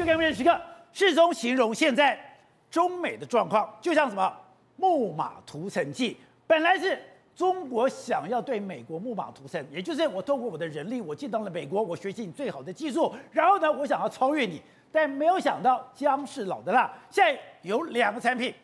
就看关键时刻，世宗形容现在中美的状况就像什么木马屠城记。本来是中国想要对美国木马屠城，也就是我透过我的人力，我进到了美国，我学习你最好的技术，然后呢，我想要超越你。但没有想到姜是老的辣，现在有两个产品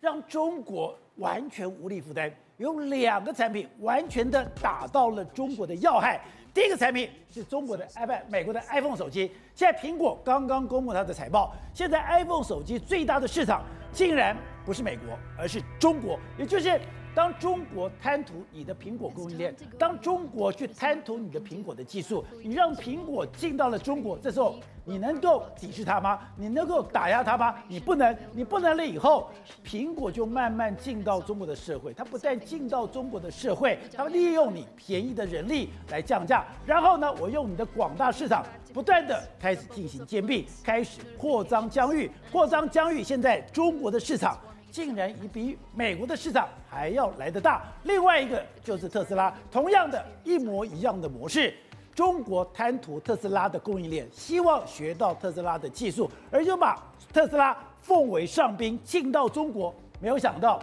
让中国完全无力负担，有两个产品完全的打到了中国的要害。第一个产品是中国的 iPad，美国的 iPhone 手机。现在苹果刚刚公布它的财报，现在 iPhone 手机最大的市场竟然不是美国，而是中国，也就是。当中国贪图你的苹果供应链，当中国去贪图你的苹果的技术，你让苹果进到了中国，这时候你能够抵制它吗？你能够打压它吗？你不能，你不能了以后，苹果就慢慢进到中国的社会。它不但进到中国的社会，它利用你便宜的人力来降价，然后呢，我用你的广大市场，不断的开始进行兼并，开始扩张疆域，扩张疆域。现在中国的市场。竟然也比美国的市场还要来得大。另外一个就是特斯拉，同样的一模一样的模式，中国贪图特斯拉的供应链，希望学到特斯拉的技术，而就把特斯拉奉为上宾进到中国。没有想到，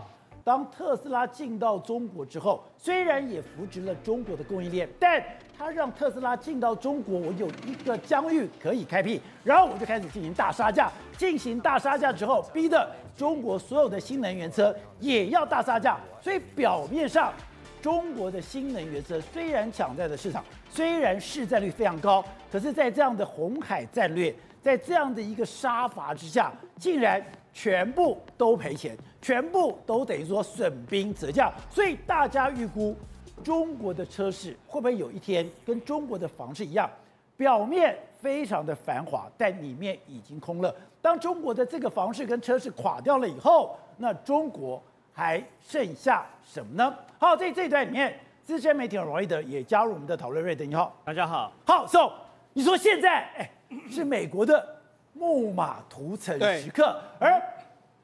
当特斯拉进到中国之后，虽然也扶植了中国的供应链，但他让特斯拉进到中国，我有一个疆域可以开辟，然后我就开始进行大杀价。进行大杀价之后，逼得中国所有的新能源车也要大杀价。所以表面上，中国的新能源车虽然抢在了市场，虽然市占率非常高，可是，在这样的红海战略，在这样的一个杀伐之下，竟然全部都赔钱，全部都等于说损兵折将。所以大家预估，中国的车市会不会有一天跟中国的房市一样，表面非常的繁华，但里面已经空了。当中国的这个房市跟车市垮掉了以后，那中国还剩下什么呢？好，在这一段里面，资深媒体人王瑞德也加入我们的讨论。瑞德，你好，大家好。好，So，你说现在哎是美国的木马屠城时刻，而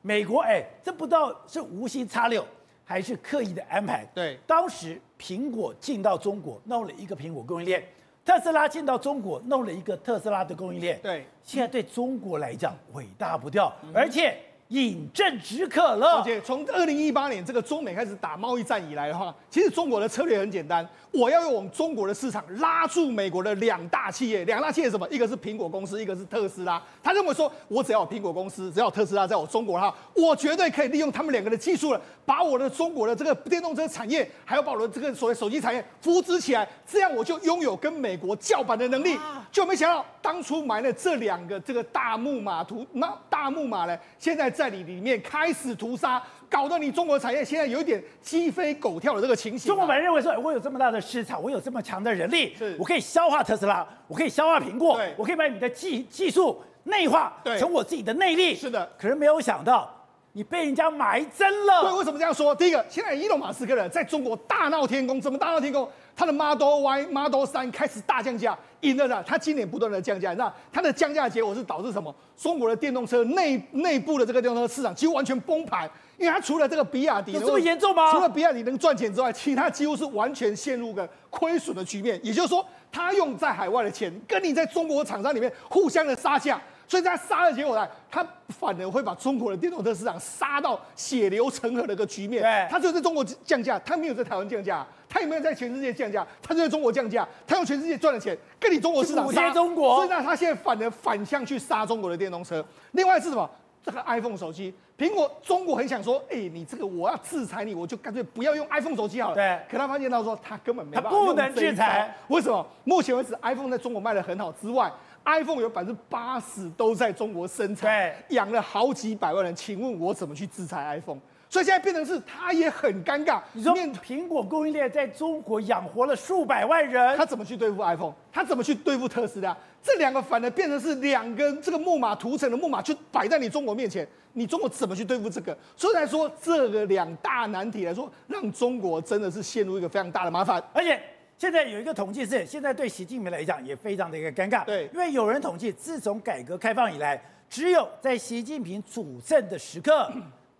美国哎，这不知道是无心插柳还是刻意的安排。对，当时苹果进到中国，弄了一个苹果供应链。特斯拉进到中国，弄了一个特斯拉的供应链。对，现在对中国来讲尾大不掉，而且饮鸩止渴了。而且从二零一八年这个中美开始打贸易战以来的话，其实中国的策略很简单。我要用我们中国的市场拉住美国的两大企业，两大企业什么？一个是苹果公司，一个是特斯拉。他认为说，我只要有苹果公司，只要有特斯拉在我中国哈，我绝对可以利用他们两个的技术了，把我的中国的这个电动车产业，还有把我的这个所谓手机产业扶植起来，这样我就拥有跟美国叫板的能力。就没想到当初埋了这两个这个大木马屠，那大木马呢，现在在你里面开始屠杀。搞得你中国产业现在有一点鸡飞狗跳的这个情形。中国本来认为说，我有这么大的市场，我有这么强的人力，我可以消化特斯拉，我可以消化苹果，我可以把你的技技术内化成我自己的内力。是的，可是没有想到，你被人家埋针了。对，为什么这样说？第一个，现在伊隆马斯克人，在中国大闹天宫，怎么大闹天宫？他的 Model Y、Model 3开始大降价，赢了呢。他今年不断的降价，那它的降价结果是导致什么？中国的电动车内内部的这个电动车市场几乎完全崩盘，因为它除了这个比亚迪有这么严重吗？除了比亚迪能赚钱之外，其他几乎是完全陷入个亏损的局面。也就是说，他用在海外的钱，跟你在中国厂商里面互相的杀价。所以他杀的结果呢，他反而会把中国的电动车市场杀到血流成河的一个局面。对，他就在中国降价，他没有在台湾降价，他也没有在全世界降价，他就在中国降价，他用全世界赚的钱跟你中国市场杀中国。所以呢，他现在反而反向去杀中国的电动车。另外是什么？这个 iPhone 手机，苹果中国很想说，哎，你这个我要制裁你，我就干脆不要用 iPhone 手机好了。对。可他发现到说，他根本没办法，他不能制裁。为什么？目前为止，iPhone 在中国卖的很好之外。iPhone 有百分之八十都在中国生产，养了好几百万人。请问我怎么去制裁 iPhone？所以现在变成是他也很尴尬。你说苹果供应链在中国养活了数百万人，他怎么去对付 iPhone？他怎么去对付特斯拉？这两个反而变成是两根这个木马涂层的木马，就摆在你中国面前。你中国怎么去对付这个？所以来说，这个两大难题来说，让中国真的是陷入一个非常大的麻烦，而且。现在有一个统计是，现在对习近平来讲也非常的一个尴尬。对，因为有人统计，自从改革开放以来，只有在习近平主政的时刻，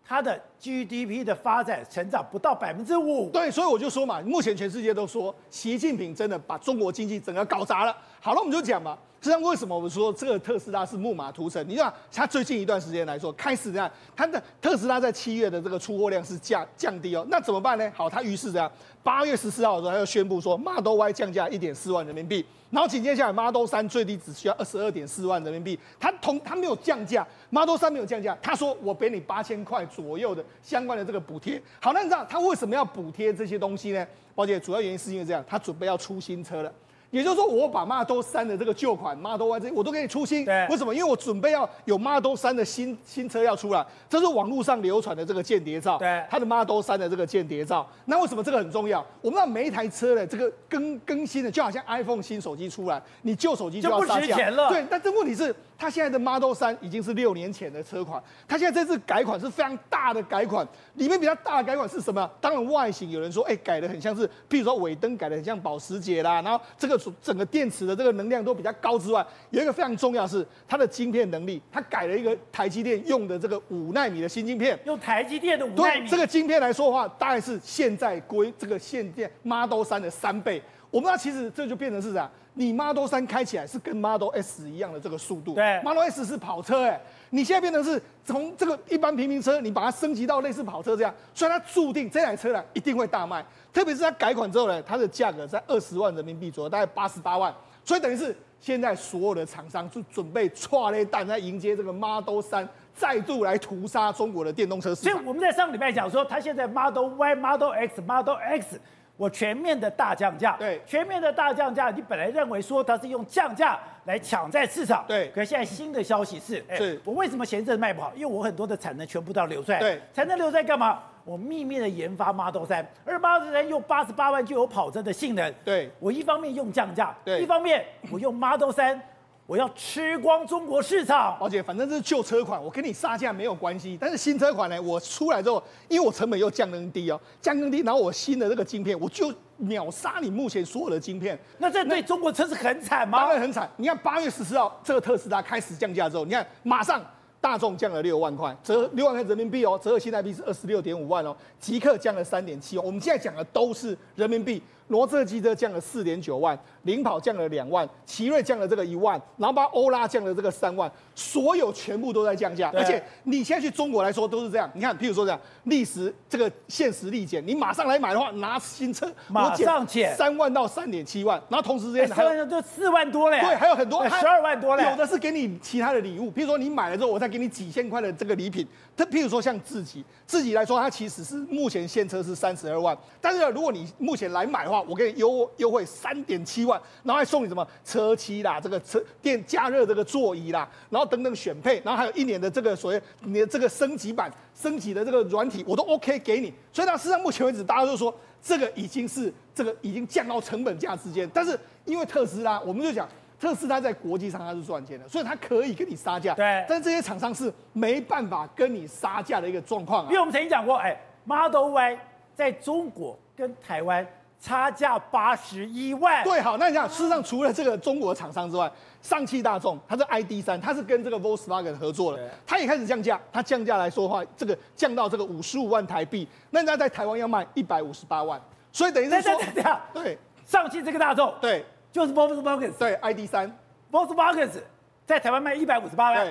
它的 GDP 的发展成长不到百分之五。对，所以我就说嘛，目前全世界都说习近平真的把中国经济整个搞砸了。好了，我们就讲嘛。实际上，为什么我们说这个特斯拉是木马屠城？你看，它最近一段时间来说，开始这样，它的特斯拉在七月的这个出货量是降降低哦。那怎么办呢？好，它于是这样，八月十四号的时候，它就宣布说，Model Y 降价一点四万人民币。然后紧接下来，Model 三最低只需要二十二点四万人民币。它同它没有降价，Model 三没有降价。他说我给你八千块左右的相关的这个补贴。好，那你知道它为什么要补贴这些东西呢？宝姐，主要原因是因为这样，它准备要出新车了。也就是说，我把 Model 三的这个旧款 Model Y 这我都给你出新。对，为什么？因为我准备要有 Model 三的新新车要出来，这是网络上流传的这个间谍照。对，它的 Model 三的这个间谍照。那为什么这个很重要？我们知道每一台车的这个更更新的，就好像 iPhone 新手机出来，你旧手机就要杀价。就不值钱了。对，但这问题是。它现在的 Model 3已经是六年前的车款，它现在这次改款是非常大的改款，里面比较大的改款是什么？当然外形有人说，哎、欸，改的很像是，譬如说尾灯改的很像保时捷啦，然后这个整个电池的这个能量都比较高之外，有一个非常重要的是它的晶片能力，它改了一个台积电用的这个五纳米的新晶片，用台积电的五纳米，这个晶片来说的话，大概是现在归这个现电 Model 3的三倍。我们知道其实这就变成是啥？你 Model 3开起来是跟 Model S 一样的这个速度，对，Model S 是跑车哎，你现在变成是从这个一般平民车，你把它升级到类似跑车这样，所以它注定这台车呢一定会大卖，特别是它改款之后呢，它的价格在二十万人民币左右，大概八十八万，所以等于是现在所有的厂商就准备剉咧等在迎接这个 Model 3再度来屠杀中国的电动车市场。所以我们在上个礼拜讲说，它现在 Model Y、Model X、Model X。我全面的大降价，对，全面的大降价，你本来认为说它是用降价来抢在市场，对，可是现在新的消息是，哎，是。我为什么前一阵卖不好？因为我很多的产能全部都要留出来，对，产能留在干嘛？我秘密的研发 Model 三而 Model 三用八十八万就有跑车的性能，对，我一方面用降价，对，一方面我用 Model 3。我要吃光中国市场，而且反正这是旧车款，我跟你杀价没有关系。但是新车款呢，我出来之后，因为我成本又降更低哦，降更低，然后我新的这个晶片，我就秒杀你目前所有的晶片。那这对中国车是很惨吗？当然很惨。你看八月十四号这个特斯拉开始降价之后，你看马上大众降了六万块，折六万块人民币哦，折合新台币是二十六点五万哦，即刻降了三点七哦。我们现在讲的都是人民币。罗智机车降了四点九万，领跑降了两万，奇瑞降了这个一万，然后把欧拉降了这个三万，所有全部都在降价，而且你现在去中国来说都是这样。你看，譬如说这样，历时这个限时立减，你马上来买的话，拿新车马上减三万到三点七万，然后同时之间三万就四万多嘞，对，还有很多十二万多嘞，有的是给你其他的礼物，譬如说你买了之后，我再给你几千块的这个礼品。它譬如说像自己，自己来说，它其实是目前现车是三十二万，但是如果你目前来买的话，我给你优优惠三点七万，然后还送你什么车漆啦，这个车电加热这个座椅啦，然后等等选配，然后还有一年的这个所谓你的这个升级版升级的这个软体，我都 OK 给你。所以到，事实上目前为止，大家都说这个已经是这个已经降到成本价之间，但是因为特斯拉，我们就讲。特斯拉在国际上它是赚钱的，所以它可以跟你杀价。对，但是这些厂商是没办法跟你杀价的一个状况啊。因为我们曾经讲过，哎，Model Y 在中国跟台湾差价八十一万。对，好，那你想，事实上除了这个中国厂商之外，上汽大众它是 ID 三它是跟这个 Volkswagen 合作的，它也开始降价。它降价来说的话，这个降到这个五十五万台币，那人家在台湾要卖一百五十八万，所以等于是说，对，上汽这个大众，对。就是 Volkswagen 对，ID 三，Volkswagen 在台湾卖一百五十八万，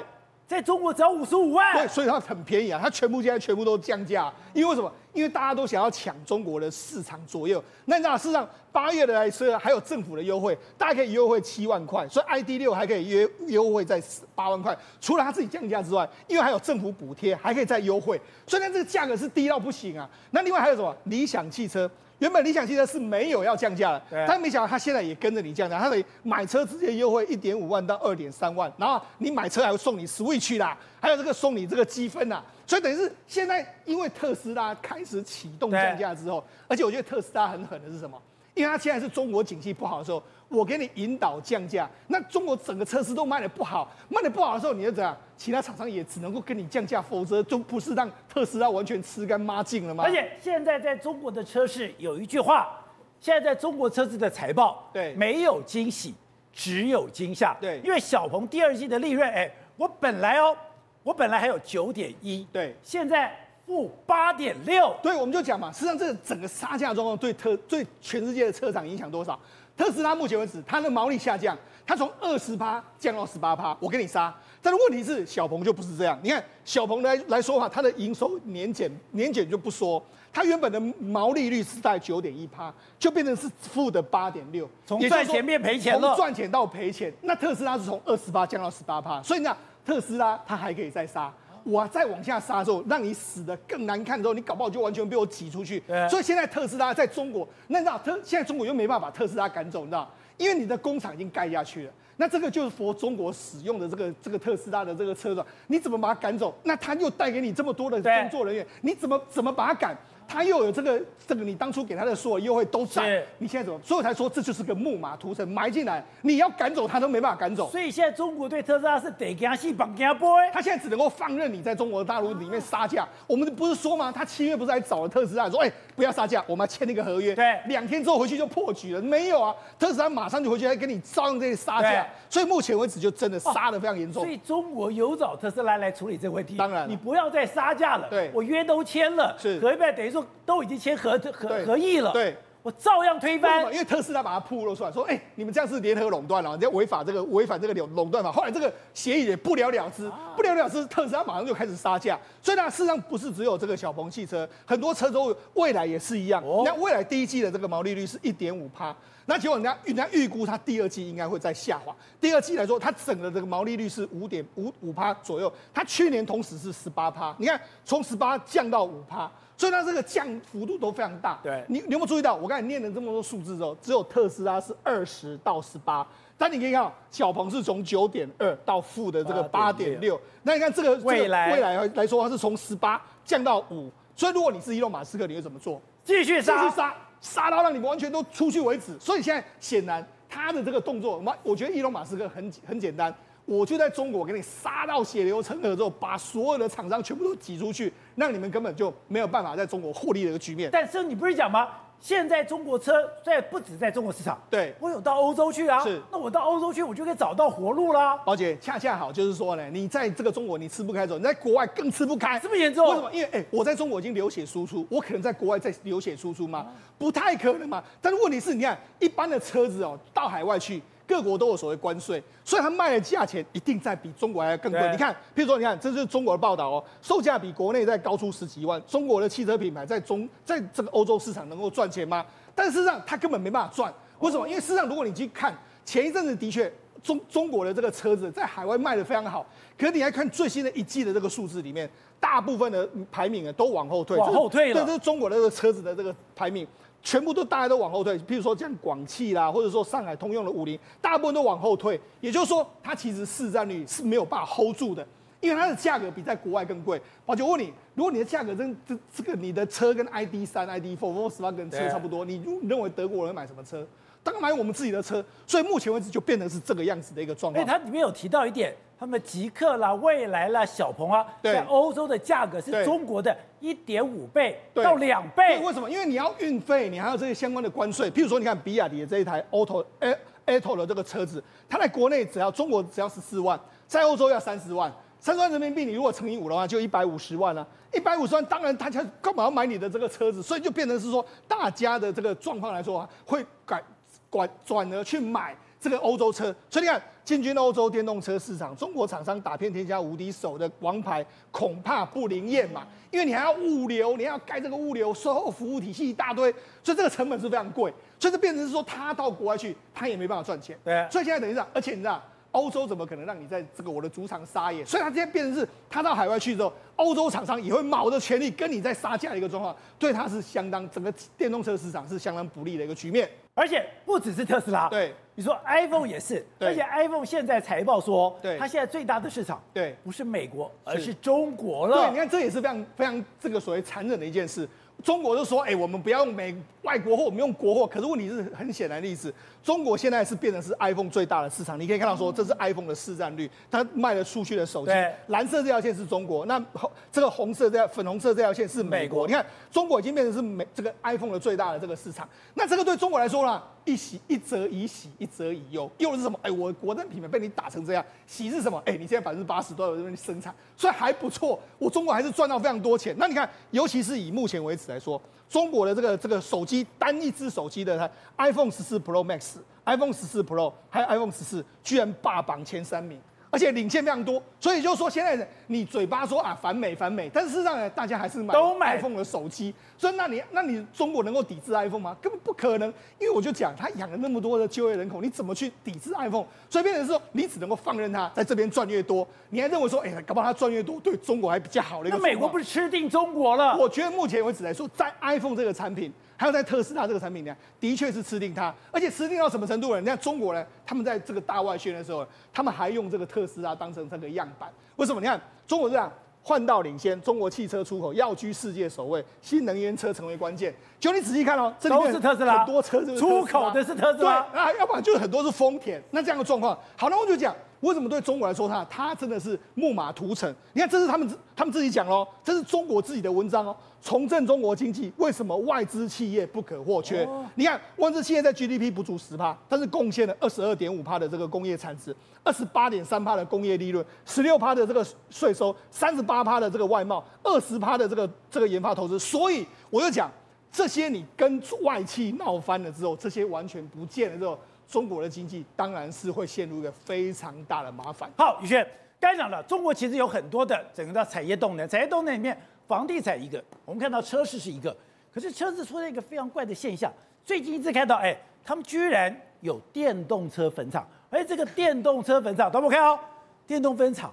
在中国只要五十五万，对，所以它很便宜啊，它全部现在全部都降价，因为什么？因为大家都想要抢中国的市场左右。那你知道，事实上八月的来车还有政府的优惠，大家可以优惠七万块，所以 ID 六还可以约优惠在八万块。除了它自己降价之外，因为还有政府补贴，还可以再优惠，所以它这个价格是低到不行啊。那另外还有什么？理想汽车。原本理想汽车是没有要降价的，但没想到他现在也跟着你降价，他得买车直接优惠一点五万到二点三万，然后你买车还会送你 Switch 啦，还有这个送你这个积分呐，所以等于是现在因为特斯拉开始启动降价之后，而且我觉得特斯拉很狠的是什么？因为它现在是中国景气不好的时候，我给你引导降价，那中国整个车市都卖的不好，卖的不好的时候，你就怎样？其他厂商也只能够跟你降价，否则就不是让特斯拉完全吃干抹净了吗？而且现在在中国的车市有一句话，现在在中国车子的财报，对，没有惊喜，只有惊吓，对，因为小鹏第二季的利润，哎，我本来哦，我本来还有九点一，对，现在。负八点六，对，我们就讲嘛，实际上这个整个杀价状况对特对全世界的车厂影响多少？特斯拉目前为止它的毛利下降，它从二十趴降到十八趴，我给你杀。但是问题是小鹏就不是这样，你看小鹏来来说话，它的营收年减年减就不说，它原本的毛利率是在九点一趴，就变成是负的八点六，从赚钱变赔钱了，从赚钱到赔钱。那特斯拉是从二十八降到十八趴，所以呢特斯拉它还可以再杀。我再往下杀之后，让你死的更难看之后，你搞不好就完全被我挤出去。所以现在特斯拉在中国，那你知道特现在中国又没办法把特斯拉赶走，你知道？因为你的工厂已经盖下去了。那这个就是佛中国使用的这个这个特斯拉的这个车子，你怎么把它赶走？那他又带给你这么多的工作人员，你怎么怎么把它赶？他又有这个这个，你当初给他的所有优惠都在，你现在怎么？所以我才说这就是个木马屠城埋进来，你要赶走他都没办法赶走。所以现在中国对特斯拉是得给他戏绑给他播，他现在只能够放任你在中国大陆里面杀价。我们不是说吗？他七月不是还找了特斯拉说，哎，不要杀价，我们要签那个合约。对，两天之后回去就破局了。没有啊，特斯拉马上就回去来跟你照样这些杀价。所以目前为止就真的杀的非常严重。所以中国有找特斯拉来处理这个问题。当然，你不要再杀价了。对，我约都签了，是合约等于说都已经签。合合合议了，对，我照样推翻，因为特斯拉把它曝露出来，说，哎，你们这样是联合垄断了，人家违法这个违反这个垄垄断法。后来这个协议也不了了之，不了了之，特斯拉马上就开始杀价。所以呢，事实上不是只有这个小鹏汽车，很多车都未来也是一样。那未来第一季的这个毛利率是一点五趴，那结果人家人家预估它第二季应该会再下滑。第二季来说，它整个这个毛利率是五点五五趴左右，它去年同时是十八趴，你看从十八降到五趴。所以它这个降幅度都非常大。对，你你有没有注意到？我刚才念了这么多数字之后，只有特斯拉是二十到十八，但你可以看到小鹏是从九点二到负的这个八点六。那你看这个未来未来来说，它是从十八降到五。所以如果你是伊隆马斯克，你会怎么做？继续杀，继续杀，杀到让你们完全都出去为止。所以现在显然他的这个动作，我我觉得伊隆马斯克很很简单。我就在中国给你杀到血流成河之后，把所有的厂商全部都挤出去，让你们根本就没有办法在中国获利的一个局面。但是你不是讲吗？现在中国车在不止在中国市场，对，我有到欧洲去啊。是，那我到欧洲去，我就可以找到活路啦。宝姐，恰恰好就是说呢，你在这个中国你吃不开走，你在国外更吃不开。这么严重？为什么？因为哎，我在中国已经流血输出，我可能在国外再流血输出吗？不太可能嘛。但是问题是，你看一般的车子哦，到海外去。各国都有所谓关税，所以它卖的价钱一定在比中国还要更贵。你看，譬如说，你看，这就是中国的报道哦，售价比国内再高出十几万。中国的汽车品牌在中在这个欧洲市场能够赚钱吗？但事实上，它根本没办法赚。为什么？因为事实上，如果你去看前一阵子，的确中中国的这个车子在海外卖的非常好。可是你来看最新的一季的这个数字里面，大部分的排名啊都往后退，往后退了。对，这是中国的这个车子的这个排名。全部都大家都往后退，譬如说像广汽啦，或者说上海通用的五菱，大部分都往后退。也就是说，它其实市占率是没有办法 hold 住的，因为它的价格比在国外更贵。宝姐，问你，如果你的价格真这这个你的车跟 ID 三、ID four、Volkswagen 车差不多，你认为德国人买什么车？当然买我们自己的车。所以目前为止就变成是这个样子的一个状况。哎，它里面有提到一点。他们极客啦、未来啦、小鹏啊，在欧洲的价格是中国的一点五倍到两倍。为什么？因为你要运费，你还有这些相关的关税。譬如说，你看比亚迪的这一台 Auto，Auto 的这个车子，它在国内只要中国只要十四万，在欧洲要三十万，三十万人民币，你如果乘以五的话，就一百五十万了。一百五十万，当然大家干嘛要买你的这个车子？所以就变成是说，大家的这个状况来说啊，会改转转而去买。这个欧洲车，所以你看进军欧洲电动车市场，中国厂商打遍天下无敌手的王牌，恐怕不灵验嘛。因为你还要物流，你还要盖这个物流售后服务体系一大堆，所以这个成本是非常贵。所以这变成是说，他到国外去，他也没办法赚钱。对。所以现在等于这样，而且你知道，欧洲怎么可能让你在这个我的主场撒野？所以他今天变成是，他到海外去之后，欧洲厂商也会卯着全力跟你在杀价的一个状况，对他是相当整个电动车市场是相当不利的一个局面。而且不只是特斯拉，对，你说 iPhone 也是，对而且 iPhone 现在财报说，对，它现在最大的市场，对，不是美国，而是中国了。对，你看这也是非常非常这个所谓残忍的一件事。中国就说，哎，我们不要用美外国货，我们用国货。可是问题是很显然的例子，中国现在是变成是 iPhone 最大的市场。你可以看到说，这是 iPhone 的市占率，它卖得出去的手机，对蓝色这条线是中国，那这个红色这条粉红色这条线是美国。美国你看，中国已经变成是美这个 iPhone 的最大的这个市场。那这个对中国来说呢，一喜一则以喜，一则以忧。忧是什么？哎，我国的品牌被你打成这样。喜是什么？哎，你现在百分之八十都有这边生产，所以还不错。我中国还是赚到非常多钱。那你看，尤其是以目前为止来说，中国的这个这个手机。单一只手机的它 iPhone 十四 Pro Max、iPhone 十四 Pro 还有 iPhone 十四，居然霸榜前三名。而且领先非常多，所以就说现在你嘴巴说啊反美反美，但是事实上呢，大家还是买都买 iPhone 的手机。所以那你那你中国能够抵制 iPhone 吗？根本不可能，因为我就讲他养了那么多的就业人口，你怎么去抵制 iPhone？所以变成说你只能够放任他在这边赚越多，你还认为说哎、欸，搞不好他赚越多对中国还比较好的一个。那美国不是吃定中国了？我觉得目前为止来说，在 iPhone 这个产品。还有在特斯拉这个产品呢，的确是吃定它，而且吃定到什么程度呢？你看中国呢，他们在这个大外宣的时候，他们还用这个特斯拉当成这个样板。为什么？你看中国这样换道领先，中国汽车出口要居世界首位，新能源车成为关键。就你仔细看哦，这里面都是特斯拉，很多车是出口的是特斯拉，对啊，要不然就是很多是丰田。那这样的状况，好，那我就讲。为什么对中国来说，它它真的是木马屠城？你看，这是他们他们自己讲喽，这是中国自己的文章哦。重振中国经济，为什么外资企业不可或缺？哦、你看，外资企业在 GDP 不足十趴，但是贡献了二十二点五趴的这个工业产值，二十八点三趴的工业利润，十六趴的这个税收，三十八趴的这个外贸，二十趴的这个这个研发投资。所以我就讲，这些你跟外企闹翻了之后，这些完全不见了之后。中国的经济当然是会陷入一个非常大的麻烦。好，宇轩，刚才讲了，中国其实有很多的整个的产业动能，产业动能里面，房地产一个，我们看到车市是一个，可是车子出现一个非常怪的现象，最近一直看到，哎，他们居然有电动车分厂，而这个电动车分厂，大家看哦，电动分厂，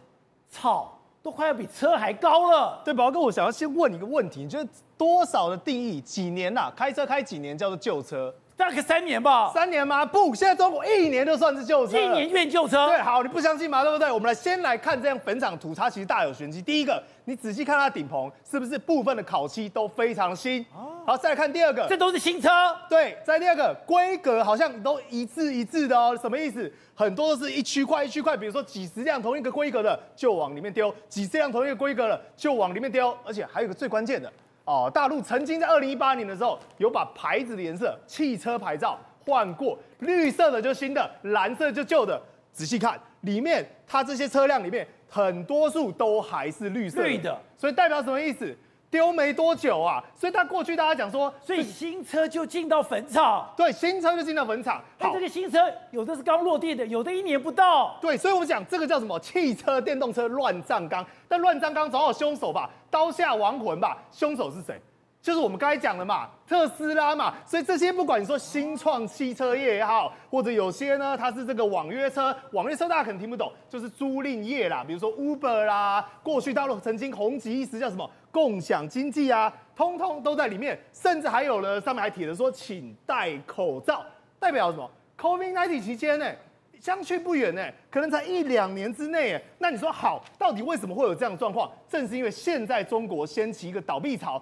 草，都快要比车还高了。对，宝宝哥，我想要先问你一个问题，你觉得多少的定义，几年呐、啊？开车开几年叫做旧车？大概三年吧，三年吗？不，现在中国一年就算是旧车，一年变旧车。对，好，你不相信吗？对不对？我们来先来看这样本场图，它其实大有玄机。第一个，你仔细看它顶棚，是不是部分的烤漆都非常新？好，再来看第二个，这都是新车。对，在第二个，规格好像都一致一致的哦。什么意思？很多都是一区块一区块，比如说几十辆同一个规格的就往里面丢，几十辆同一个规格的就往里面丢，而且还有一个最关键的哦，大陆曾经在二零一八年的时候有把牌子的颜色，汽车牌照。换过绿色的就新的，蓝色就旧的。仔细看里面，它这些车辆里面很多数都还是绿色的，所以代表什么意思？丢没多久啊，所以他过去大家讲说，所以新车就进到坟场。对，新车就进到坟场。好，这个新车有的是刚落地的，有的一年不到。对，所以我们讲这个叫什么？汽车电动车乱葬岗。但乱葬岗总有凶手吧？刀下亡魂吧？凶手是谁？就是我们刚才讲的嘛，特斯拉嘛，所以这些不管你说新创汽车业也好，或者有些呢，它是这个网约车，网约车大家可能听不懂，就是租赁业啦，比如说 Uber 啦，过去大陆曾经红极一时叫什么共享经济啊，通通都在里面，甚至还有呢，上面还贴着说请戴口罩，代表什么？COVID-19 期间呢，相去不远呢，可能才一两年之内，那你说好，到底为什么会有这样的状况？正是因为现在中国掀起一个倒闭潮。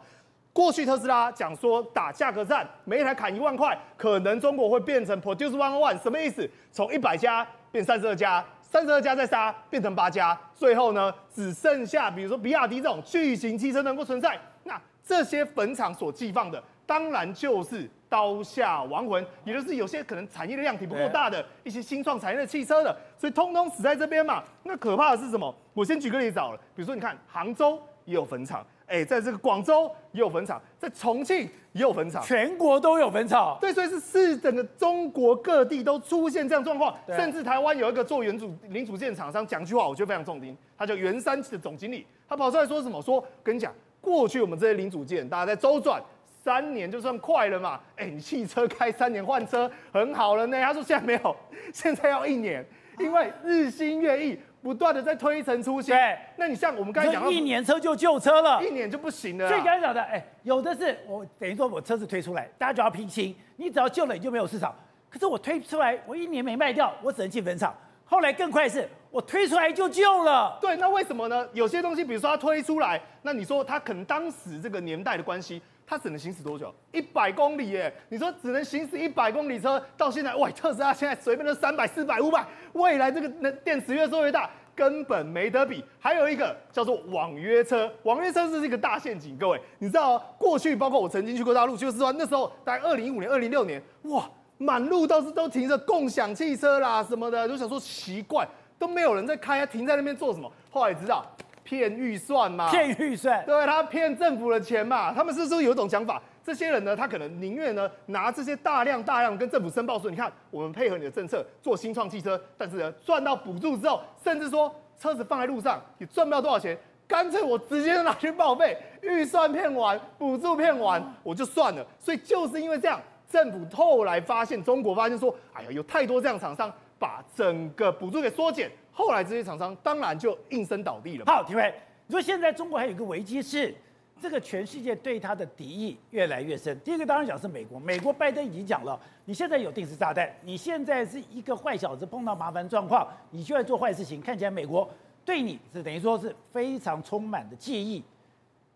过去特斯拉讲说打价格战，每一台砍一万块，可能中国会变成 produce one one，什么意思？从一百家变三十二家，三十二家再杀变成八家，最后呢只剩下比如说比亚迪这种巨型汽车能够存在，那这些坟场所寄放的，当然就是刀下亡魂，也就是有些可能产业的量体不够大的一些新创产业的汽车的，所以通通死在这边嘛。那可怕的是什么？我先举个例子好了，比如说你看杭州也有坟场。哎，在这个广州也有坟场，在重庆也有坟场，全国都有坟场。对，所以是是整个中国各地都出现这样状况，甚至台湾有一个做原主零组件厂商讲句话，我觉得非常中听。他叫元山的总经理，他跑出来说什么？说跟你讲，过去我们这些零组件，大家在周转三年就算快了嘛。哎，你汽车开三年换车很好了呢。他说现在没有，现在要一年，因为日新月异。不断的在推陈出新，对，那你像我们刚才讲，一年车就旧车了，一年就不行了。最刚才讲的，哎，有的是我等于说我车子推出来，大家就要拼新，你只要旧了你就没有市场。可是我推出来，我一年没卖掉，我只能进坟场。后来更快是，我推出来就旧了。对，那为什么呢？有些东西，比如说它推出来，那你说它可能当时这个年代的关系。它只能行驶多久？一百公里耶！你说只能行驶一百公里车，到现在，哇，特斯拉现在随便都三百、四百、五百，未来这个能电池越做越大，根本没得比。还有一个叫做网约车，网约车是一个大陷阱。各位，你知道，过去包括我曾经去过大陆，就是说那时候大概二零一五年、二零六年，哇，满路都是都停着共享汽车啦什么的，就想说奇怪，都没有人在开，停在那边做什么？后来知道。骗预算嘛，骗预算，对，他骗政府的钱嘛。他们是不是有一种想法？这些人呢，他可能宁愿呢拿这些大量大量跟政府申报说，你看我们配合你的政策做新创汽车，但是呢赚到补助之后，甚至说车子放在路上也赚不到多少钱，干脆我直接拿去报废，预算骗完，补助骗完我就算了。所以就是因为这样，政府后来发现，中国发现说，哎呀，有太多这样厂商把整个补助给缩减，后来这些厂商当然就应声倒地了。好，体会，你说现在中国还有一个危机是。这个全世界对他的敌意越来越深。第一个当然讲是美国，美国拜登已经讲了，你现在有定时炸弹，你现在是一个坏小子，碰到麻烦状况，你就在做坏事情。看起来美国对你是等于说是非常充满的介意。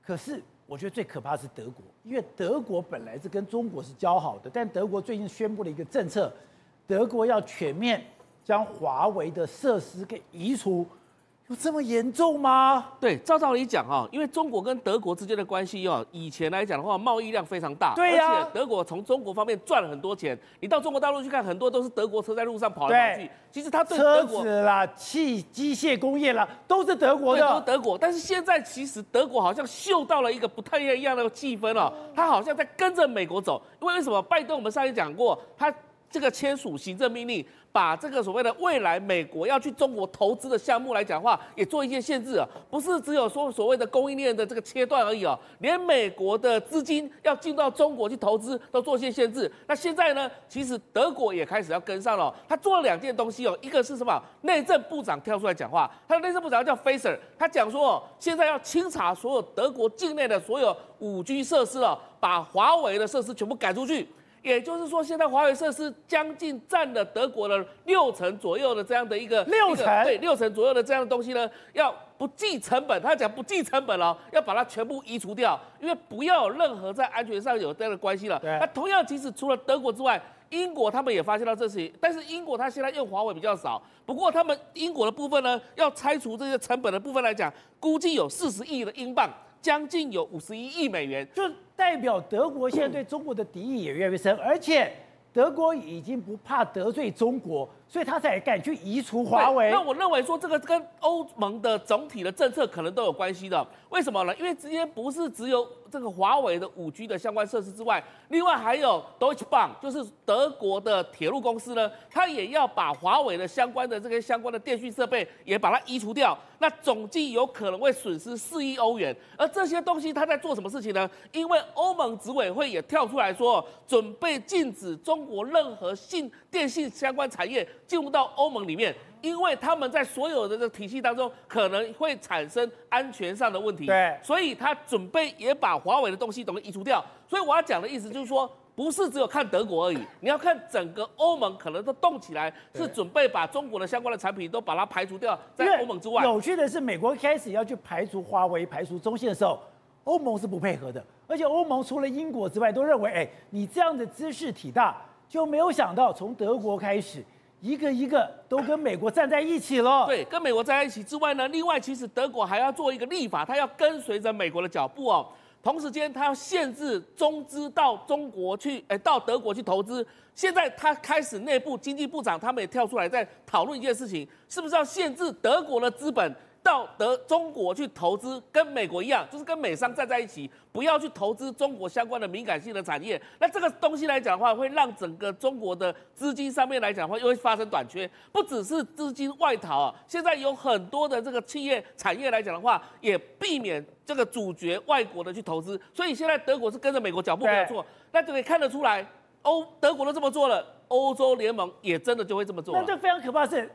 可是我觉得最可怕的是德国，因为德国本来是跟中国是交好的，但德国最近宣布了一个政策，德国要全面将华为的设施给移除。有这么严重吗？对，照道理讲哈，因为中国跟德国之间的关系哦，以前来讲的话，贸易量非常大，对呀、啊，而且德国从中国方面赚了很多钱。你到中国大陆去看，很多都是德国车在路上跑来跑去。其实它对德国车子啦、汽机械工业啦，都是德国的，都是德国。但是现在其实德国好像嗅到了一个不太一样的气氛哦，他好像在跟着美国走。因为为什么？拜登我们上一讲过，他这个签署行政命令。把这个所谓的未来美国要去中国投资的项目来讲话，也做一些限制啊，不是只有说所谓的供应链的这个切断而已哦，连美国的资金要进到中国去投资都做一些限制。那现在呢，其实德国也开始要跟上了，他做了两件东西哦，一个是什么？内政部长跳出来讲话，他的内政部长叫 Facer，他讲说哦，现在要清查所有德国境内的所有五 G 设施了，把华为的设施全部赶出去。也就是说，现在华为设施将近占了德国的六成左右的这样的一个六成，对六成左右的这样的东西呢，要不计成本，他讲不计成本哦，要把它全部移除掉，因为不要有任何在安全上有这样的关系了。对。那同样，即使除了德国之外，英国他们也发现到这些，但是英国他现在用华为比较少，不过他们英国的部分呢，要拆除这些成本的部分来讲，估计有四十亿的英镑。将近有五十一亿美元，就代表德国现在对中国的敌意也越来越深，而且德国已经不怕得罪中国。所以他才敢去移除华为。那我认为说这个跟欧盟的总体的政策可能都有关系的。为什么呢？因为直接不是只有这个华为的五 G 的相关设施之外，另外还有 Deutsche Bahn，就是德国的铁路公司呢，它也要把华为的相关的这些相关的电讯设备也把它移除掉。那总计有可能会损失四亿欧元。而这些东西它在做什么事情呢？因为欧盟执委会也跳出来说，准备禁止中国任何信电信相关产业。进入到欧盟里面，因为他们在所有的这个体系当中可能会产生安全上的问题，对，所以他准备也把华为的东西等于移除掉。所以我要讲的意思就是说，不是只有看德国而已，你要看整个欧盟可能都动起来，是准备把中国的相关的产品都把它排除掉在欧盟之外。有趣的是，美国开始要去排除华为、排除中兴的时候，欧盟是不配合的，而且欧盟除了英国之外，都认为，哎，你这样的姿势体大，就没有想到从德国开始。一个一个都跟美国站在一起了。对，跟美国站在一起之外呢，另外其实德国还要做一个立法，它要跟随着美国的脚步哦。同时间，它要限制中资到中国去，哎，到德国去投资。现在它开始内部经济部长他们也跳出来在讨论一件事情，是不是要限制德国的资本？到德中国去投资，跟美国一样，就是跟美商站在一起，不要去投资中国相关的敏感性的产业。那这个东西来讲的话，会让整个中国的资金上面来讲的话，又会发生短缺。不只是资金外逃啊，现在有很多的这个企业产业来讲的话，也避免这个主角外国的去投资。所以现在德国是跟着美国脚步没有错，那就可以看得出来，欧德国都这么做了，欧洲联盟也真的就会这么做。那这非常可怕的是，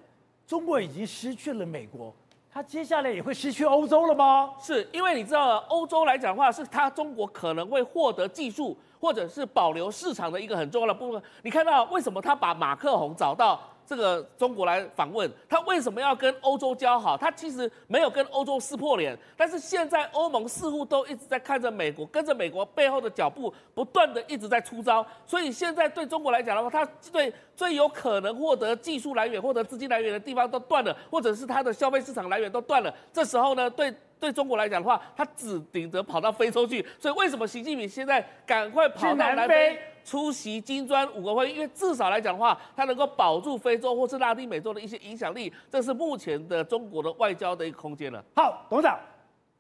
中国已经失去了美国。他接下来也会失去欧洲了吗？是因为你知道，欧洲来讲的话，是他中国可能会获得技术或者是保留市场的一个很重要的部分。你看到为什么他把马克宏找到？这个中国来访问，他为什么要跟欧洲交好？他其实没有跟欧洲撕破脸，但是现在欧盟似乎都一直在看着美国，跟着美国背后的脚步，不断的一直在出招。所以现在对中国来讲的话，他对最有可能获得技术来源、获得资金来源的地方都断了，或者是他的消费市场来源都断了。这时候呢，对对中国来讲的话，他只顶着跑到非洲去。所以为什么习近平现在赶快跑到南非出席金砖五国会？因为至少来讲的话，它能够保住非洲或是拉丁美洲的一些影响力，这是目前的中国的外交的一个空间了。好，董事长，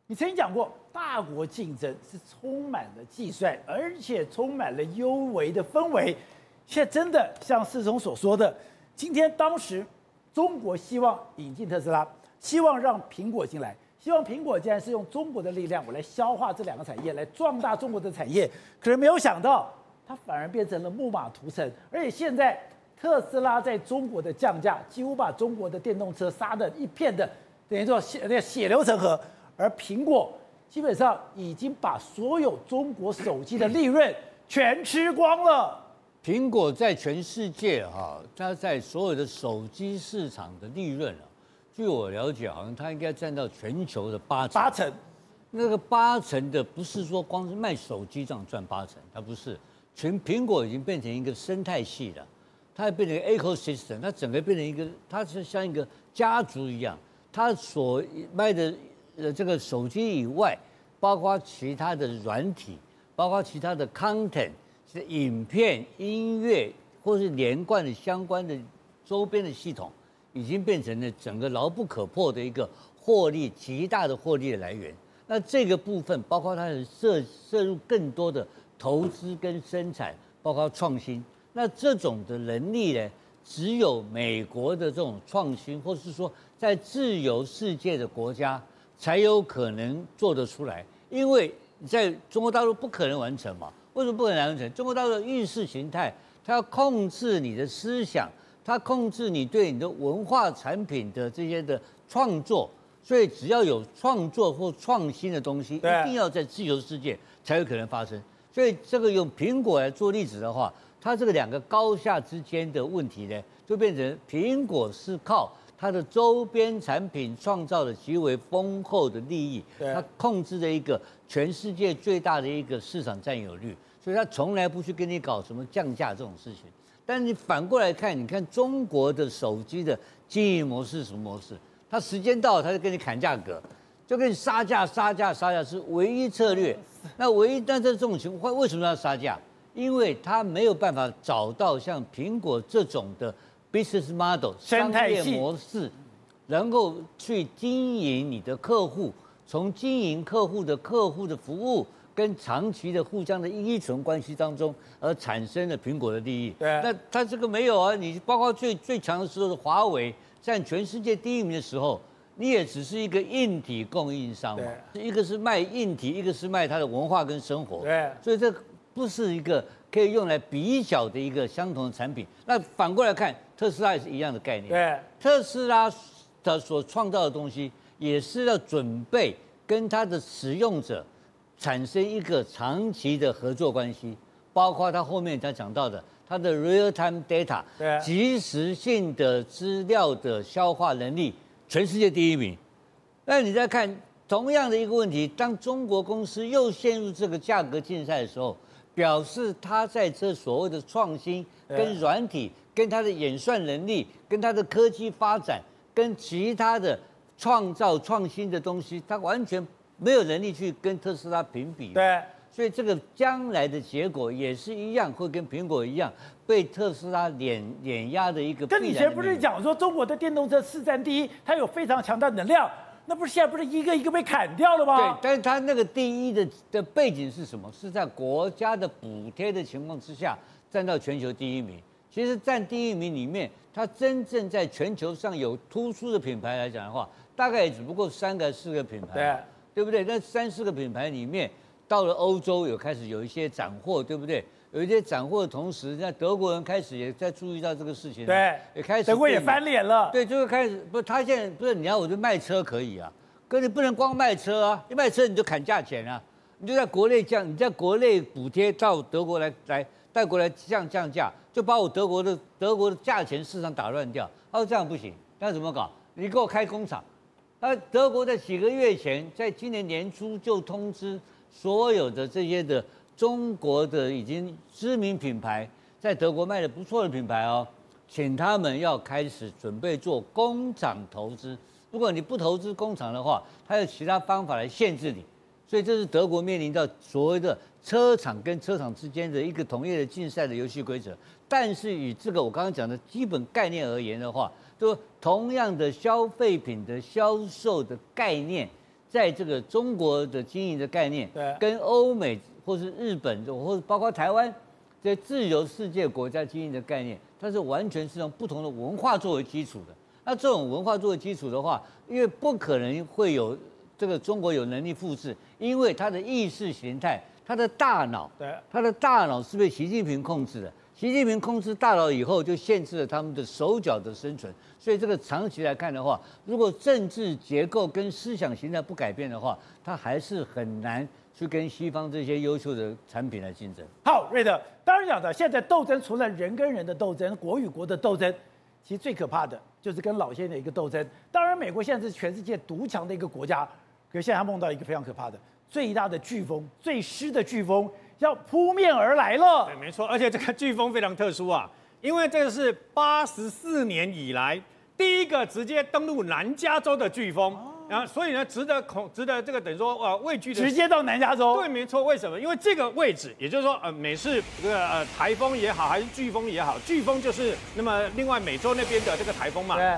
你曾经讲过，大国竞争是充满了计算，而且充满了优微的氛围。现在真的像世聪所说的，今天当时中国希望引进特斯拉，希望让苹果进来，希望苹果既然是用中国的力量，我来消化这两个产业，来壮大中国的产业。可是没有想到，它反而变成了木马屠城，而且现在特斯拉在中国的降价，几乎把中国的电动车杀得一片的，等于说血那血流成河。而苹果基本上已经把所有中国手机的利润全吃光了。苹果在全世界哈，它在所有的手机市场的利润啊，据我了解，好像它应该占到全球的八成。八成，那个八成的不是说光是卖手机这样赚八成，它不是，全苹果已经变成一个生态系了，它变成 ecosystem，它整个变成一个，它是像一个家族一样，它所卖的呃这个手机以外，包括其他的软体，包括其他的 content。影片、音乐，或是连贯的相关的周边的系统，已经变成了整个牢不可破的一个获利极大的获利的来源。那这个部分，包括它的涉涉入更多的投资跟生产，包括创新。那这种的能力呢，只有美国的这种创新，或是说在自由世界的国家才有可能做得出来，因为在中国大陆不可能完成嘛。为什么不可能完成？中国大陆的意识形态，它要控制你的思想，它控制你对你的文化产品的这些的创作，所以只要有创作或创新的东西，一定要在自由世界才有可能发生。所以这个用苹果来做例子的话，它这个两个高下之间的问题呢，就变成苹果是靠它的周边产品创造了极为丰厚的利益，它控制着一个全世界最大的一个市场占有率。所以它从来不去跟你搞什么降价这种事情，但是你反过来看，你看中国的手机的经营模式是什么模式？它时间到了，他就跟你砍价格，就跟你杀价、杀价、杀价是唯一策略。那唯一，但在这种情况，为什么要杀价？因为他没有办法找到像苹果这种的 business model 商业模式，能够去经营你的客户，从经营客户的客户的服务。跟长期的互相的依存关系当中而产生了苹果的利益。对，那他这个没有啊，你包括最最强的时候的华为占全世界第一名的时候，你也只是一个硬体供应商嘛，一个是卖硬体，一个是卖它的文化跟生活。对，所以这不是一个可以用来比较的一个相同的产品。那反过来看，特斯拉也是一样的概念。对，特斯拉的所创造的东西也是要准备跟它的使用者。产生一个长期的合作关系，包括他后面他讲到的，他的 real time data，对，即时性的资料的消化能力，全世界第一名。那你再看同样的一个问题，当中国公司又陷入这个价格竞赛的时候，表示他在这所谓的创新、跟软体、跟他的演算能力、跟他的科技发展、跟其他的创造创新的东西，他完全。没有能力去跟特斯拉评比，对，所以这个将来的结果也是一样，会跟苹果一样被特斯拉碾碾压的一个。跟以前不是讲说中国的电动车市占第一，它有非常强大能量，那不是现在不是一个一个被砍掉了吗？对，但是它那个第一的的背景是什么？是在国家的补贴的情况之下占到全球第一名。其实占第一名里面，它真正在全球上有突出的品牌来讲的话，大概也只不过三个四个品牌。对。对不对？那三四个品牌里面，到了欧洲有开始有一些斩获，对不对？有一些斩获的同时，那德国人开始也在注意到这个事情，对，也开始德国也翻脸了。对，就会开始不，他现在不是你要我就卖车可以啊，可你不能光卖车啊，一卖车你就砍价钱啊，你就在国内降，你在国内补贴到德国来来带过来降降价，就把我德国的德国的价钱市场打乱掉。他说这样不行，那怎么搞？你给我开工厂。那德国在几个月前，在今年年初就通知所有的这些的中国的已经知名品牌，在德国卖的不错的品牌哦，请他们要开始准备做工厂投资。如果你不投资工厂的话，它有其他方法来限制你。所以这是德国面临到所谓的车厂跟车厂之间的一个同业的竞赛的游戏规则。但是以这个我刚刚讲的基本概念而言的话，就同样的消费品的销售的概念，在这个中国的经营的概念，对，跟欧美或是日本或者包括台湾这些自由世界国家经营的概念，它是完全是用不同的文化作为基础的。那这种文化作为基础的话，因为不可能会有。这个中国有能力复制，因为它的意识形态，它的大脑，对，它的大脑是被习近平控制的。习近平控制大脑以后，就限制了他们的手脚的生存。所以这个长期来看的话，如果政治结构跟思想形态不改变的话，他还是很难去跟西方这些优秀的产品来竞争。好，瑞德，当然讲的，现在斗争除了人跟人的斗争，国与国的斗争，其实最可怕的就是跟老先生的一个斗争。当然，美国现在是全世界独强的一个国家。可现在他梦到一个非常可怕的，最大的飓风、最湿的飓风要扑面而来了。对，没错，而且这个飓风非常特殊啊，因为这个是八十四年以来第一个直接登陆南加州的飓风，然后所以呢，值得恐，值得这个等于说呃畏惧的，直接到南加州。对，没错，为什么？因为这个位置，也就是说呃，美式这个呃台风也好，还是飓风也好，飓风就是那么另外美洲那边的这个台风嘛。对。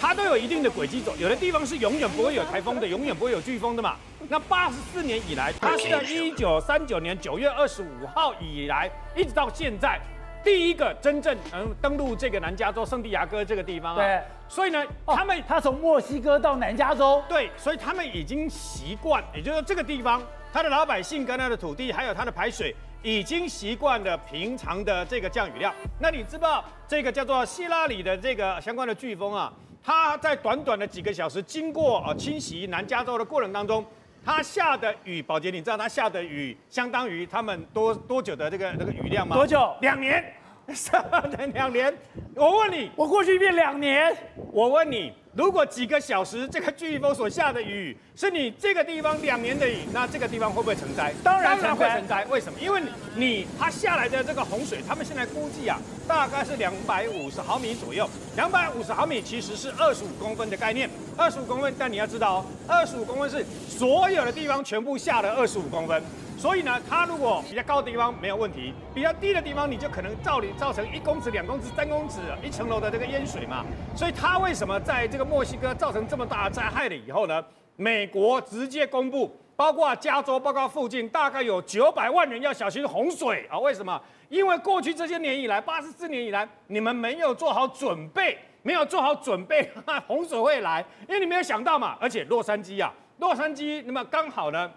它都有一定的轨迹走，有的地方是永远不会有台风的，永远不会有飓风的嘛。那八十四年以来，它是在一九三九年九月二十五号以来，一直到现在，第一个真正能登陆这个南加州圣地亚哥这个地方啊。对。所以呢，他们他从墨西哥到南加州，对，所以他们已经习惯，也就是说这个地方，它的老百姓跟它的土地还有它的排水，已经习惯了平常的这个降雨量。那你知道这个叫做希拉里的这个相关的飓风啊？它在短短的几个小时经过呃侵袭南加州的过程当中，它下的雨，宝杰，你知道它下的雨相当于他们多多久的这个那个雨量吗？多久？两年，两年。我问你，我过去一遍两年。我问你。如果几个小时这个飓风所下的雨是你这个地方两年的雨，那这个地方会不会成灾？当然会成灾。为什么？因为你它下来的这个洪水，他们现在估计啊，大概是两百五十毫米左右。两百五十毫米其实是二十五公分的概念，二十五公分。但你要知道哦，二十五公分是所有的地方全部下了二十五公分。所以呢，它如果比较高的地方没有问题，比较低的地方你就可能造你造成一公尺、两公尺、三公尺一层楼的这个淹水嘛。所以它为什么在这个墨西哥造成这么大的灾害了以后呢？美国直接公布，包括加州、包括附近，大概有九百万人要小心洪水啊。为什么？因为过去这些年以来，八十四年以来，你们没有做好准备，没有做好准备，洪水会来，因为你没有想到嘛。而且洛杉矶啊，洛杉矶那么刚好呢。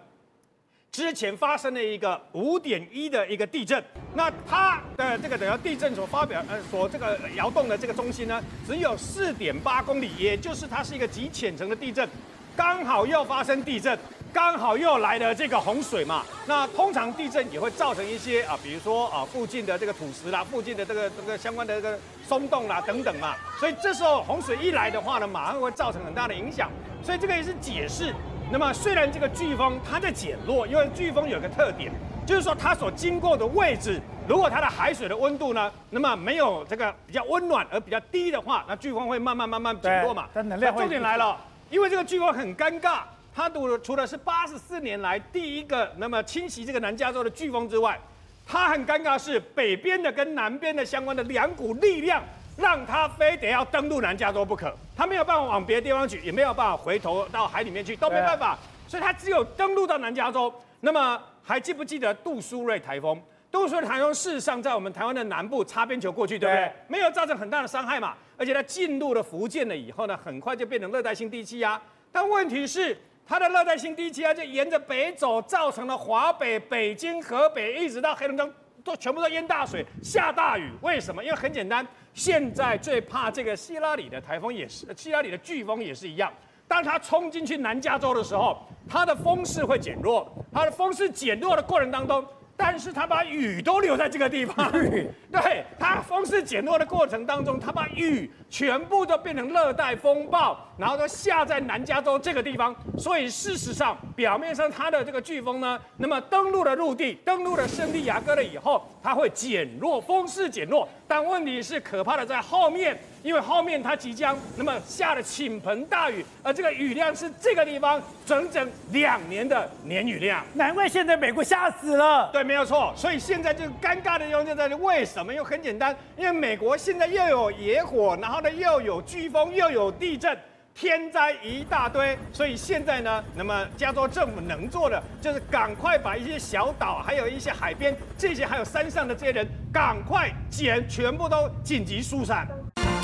之前发生了一个五点一的一个地震，那它的这个等于地震所发表呃所这个摇动的这个中心呢，只有四点八公里，也就是它是一个极浅层的地震，刚好又发生地震，刚好又来了这个洪水嘛。那通常地震也会造成一些啊，比如说啊附近的这个土石啦，附近的这个这个相关的这个松动啦等等嘛。所以这时候洪水一来的话呢，马上会造成很大的影响。所以这个也是解释。那么虽然这个飓风它在减弱，因为飓风有个特点，就是说它所经过的位置，如果它的海水的温度呢，那么没有这个比较温暖而比较低的话，那飓风会慢慢慢慢减弱嘛。但能量会。重点来了，因为这个飓风很尴尬，它除除了是八十四年来第一个那么侵袭这个南加州的飓风之外，它很尴尬是北边的跟南边的相关的两股力量。让他非得要登陆南加州不可，他没有办法往别的地方去，也没有办法回头到海里面去，都没办法，所以他只有登陆到南加州。那么还记不记得杜苏芮台风？杜苏芮台风事实上在我们台湾的南部擦边球过去，对不对？没有造成很大的伤害嘛，而且它进入了福建了以后呢，很快就变成热带性低气压。但问题是，它的热带性低气压就沿着北走，造成了华北、北京、河北一直到黑龙江都全部都淹大水、下大雨。为什么？因为很简单。现在最怕这个希拉里的台风也是，希拉里的飓风也是一样。当它冲进去南加州的时候，它的风势会减弱。它的风势减弱的过程当中。但是他把雨都留在这个地方，对，它风势减弱的过程当中，他把雨全部都变成热带风暴，然后都下在南加州这个地方。所以事实上，表面上它的这个飓风呢，那么登陆了陆地，登陆了圣地亚哥了以后，它会减弱，风势减弱。但问题是可怕的在后面，因为后面它即将那么下了倾盆大雨，而这个雨量是这个地方整整两年的年雨量。难怪现在美国吓死了。对，没有错。所以现在就尴尬的地方就在这里，为什么？又很简单，因为美国现在又有野火，然后呢又有飓风，又有地震。天灾一大堆，所以现在呢，那么加州政府能做的就是赶快把一些小岛，还有一些海边这些，还有山上的这些人，赶快捡，全部都紧急疏散。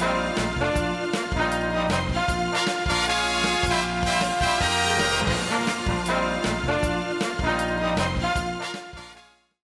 Thank you.